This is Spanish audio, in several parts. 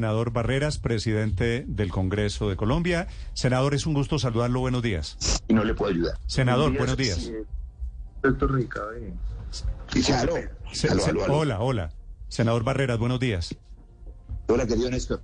Senador Barreras, presidente del Congreso de Colombia. Senador, es un gusto saludarlo. Buenos días. Y no le puedo ayudar. Senador, buenos días. Doctor Ricardo. Hola, hola. Senador Barreras, buenos días. Hola, querido Néstor.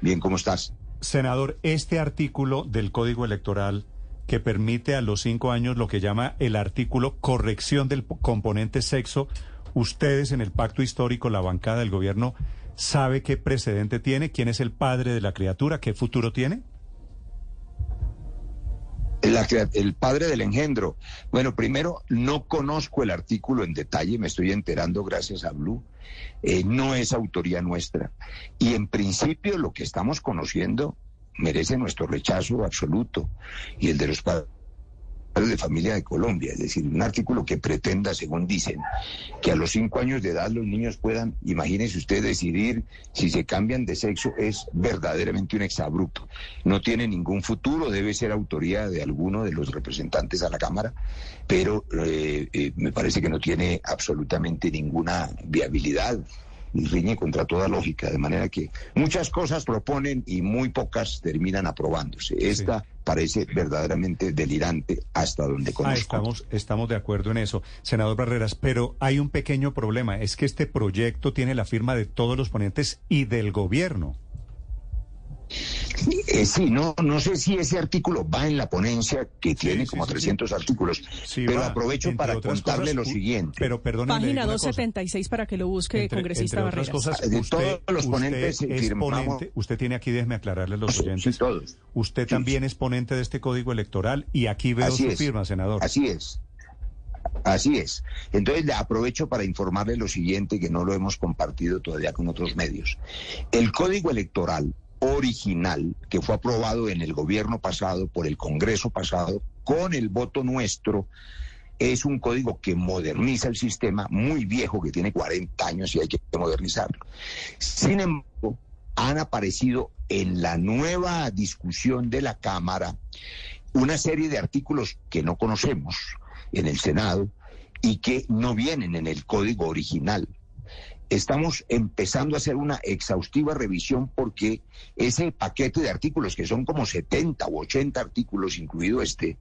Bien, ¿cómo estás? Senador, este artículo del Código Electoral que permite a los cinco años lo que llama el artículo corrección del componente sexo, ustedes en el pacto histórico, la bancada del gobierno, ¿Sabe qué precedente tiene? ¿Quién es el padre de la criatura? ¿Qué futuro tiene? el padre del engendro. Bueno, primero, no conozco el artículo en detalle, me estoy enterando gracias a Blue. Eh, no es autoría nuestra. Y en principio lo que estamos conociendo merece nuestro rechazo absoluto y el de los padres de familia de Colombia, es decir, un artículo que pretenda, según dicen, que a los cinco años de edad los niños puedan, imagínense usted, decidir si se cambian de sexo, es verdaderamente un exabrupto. No tiene ningún futuro, debe ser autoría de alguno de los representantes a la Cámara, pero eh, eh, me parece que no tiene absolutamente ninguna viabilidad y riñe contra toda lógica, de manera que muchas cosas proponen y muy pocas terminan aprobándose. Esta parece verdaderamente delirante hasta donde ah, conozco. estamos, estamos de acuerdo en eso, senador Barreras, pero hay un pequeño problema, es que este proyecto tiene la firma de todos los ponentes y del gobierno. Eh, sí, no, no sé si ese artículo va en la ponencia que tiene como 300 artículos, pero aprovecho para contarle lo siguiente. Pero Página 276 para que lo busque congresista Barreras. Cosas, de todos los ponentes usted tiene aquí, déjeme aclararle los oyentes. todos. Usted también es ponente de este código electoral y aquí veo su firma, senador. Así es. Así es. Entonces le aprovecho para informarle lo siguiente que no lo hemos compartido todavía con otros medios. El código electoral original que fue aprobado en el gobierno pasado, por el Congreso pasado, con el voto nuestro, es un código que moderniza el sistema muy viejo, que tiene 40 años y hay que modernizarlo. Sin embargo, han aparecido en la nueva discusión de la Cámara una serie de artículos que no conocemos en el Senado y que no vienen en el código original estamos empezando a hacer una exhaustiva revisión porque ese paquete de artículos, que son como 70 u 80 artículos, incluido este,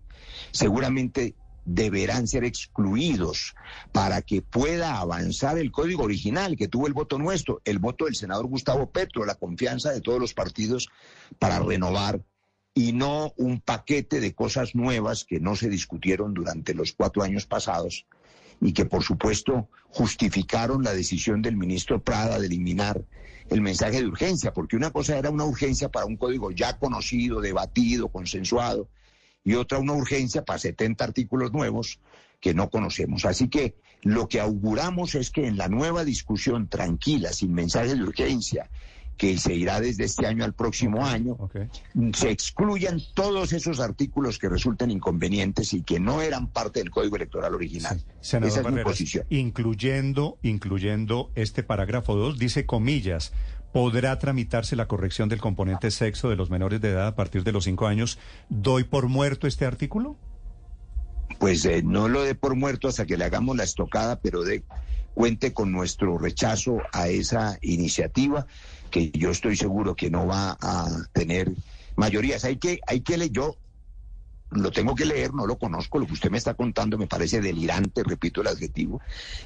seguramente deberán ser excluidos para que pueda avanzar el código original que tuvo el voto nuestro, el voto del senador Gustavo Petro, la confianza de todos los partidos para renovar y no un paquete de cosas nuevas que no se discutieron durante los cuatro años pasados y que por supuesto justificaron la decisión del ministro Prada de eliminar el mensaje de urgencia, porque una cosa era una urgencia para un código ya conocido, debatido, consensuado, y otra una urgencia para 70 artículos nuevos que no conocemos. Así que lo que auguramos es que en la nueva discusión tranquila, sin mensaje de urgencia, que se irá desde este año al próximo año, se excluyan todos esos artículos que resulten inconvenientes y que no eran parte del Código Electoral original. Esa es mi posición. Incluyendo, incluyendo este parágrafo 2, dice comillas, podrá tramitarse la corrección del componente sexo de los menores de edad a partir de los cinco años. ¿Doy por muerto este artículo? Pues eh, no lo dé por muerto hasta que le hagamos la estocada, pero de, cuente con nuestro rechazo a esa iniciativa que yo estoy seguro que no va a tener mayorías. Hay que, hay que leer, yo lo tengo que leer, no lo conozco, lo que usted me está contando me parece delirante, repito el adjetivo.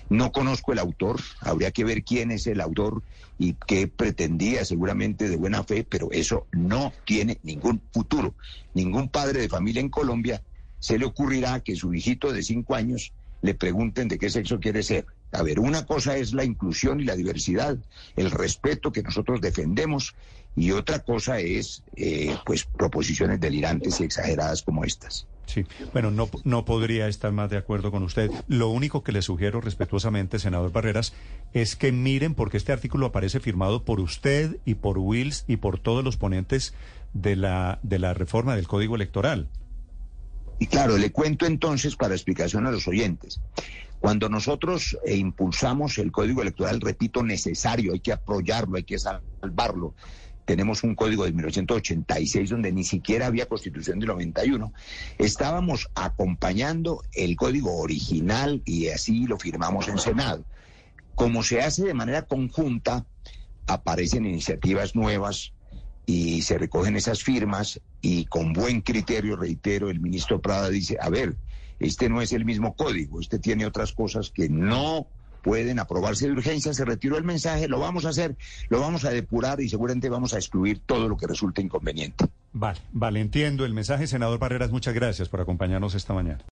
No conozco el autor, habría que ver quién es el autor y qué pretendía seguramente de buena fe, pero eso no tiene ningún futuro. Ningún padre de familia en Colombia se le ocurrirá que su hijito de cinco años le pregunten de qué sexo quiere ser. A ver, una cosa es la inclusión y la diversidad, el respeto que nosotros defendemos, y otra cosa es, eh, pues, proposiciones delirantes y exageradas como estas. Sí, bueno, no, no podría estar más de acuerdo con usted. Lo único que le sugiero respetuosamente, senador Barreras, es que miren porque este artículo aparece firmado por usted y por Wills y por todos los ponentes de la, de la reforma del Código Electoral. Y claro, le cuento entonces para explicación a los oyentes. Cuando nosotros eh, impulsamos el código electoral, repito, necesario, hay que apoyarlo, hay que salvarlo. Tenemos un código de 1986 donde ni siquiera había constitución del 91. Estábamos acompañando el código original y así lo firmamos en Senado. Como se hace de manera conjunta, aparecen iniciativas nuevas y se recogen esas firmas y con buen criterio, reitero, el ministro Prada dice, a ver, este no es el mismo código, este tiene otras cosas que no pueden aprobarse de urgencia, se retiró el mensaje, lo vamos a hacer, lo vamos a depurar y seguramente vamos a excluir todo lo que resulte inconveniente. Vale, vale, entiendo el mensaje. Senador Barreras, muchas gracias por acompañarnos esta mañana.